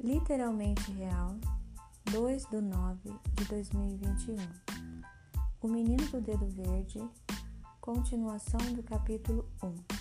Literalmente Real, 2 de 9 de 2021. O Menino do Dedo Verde, continuação do capítulo 1.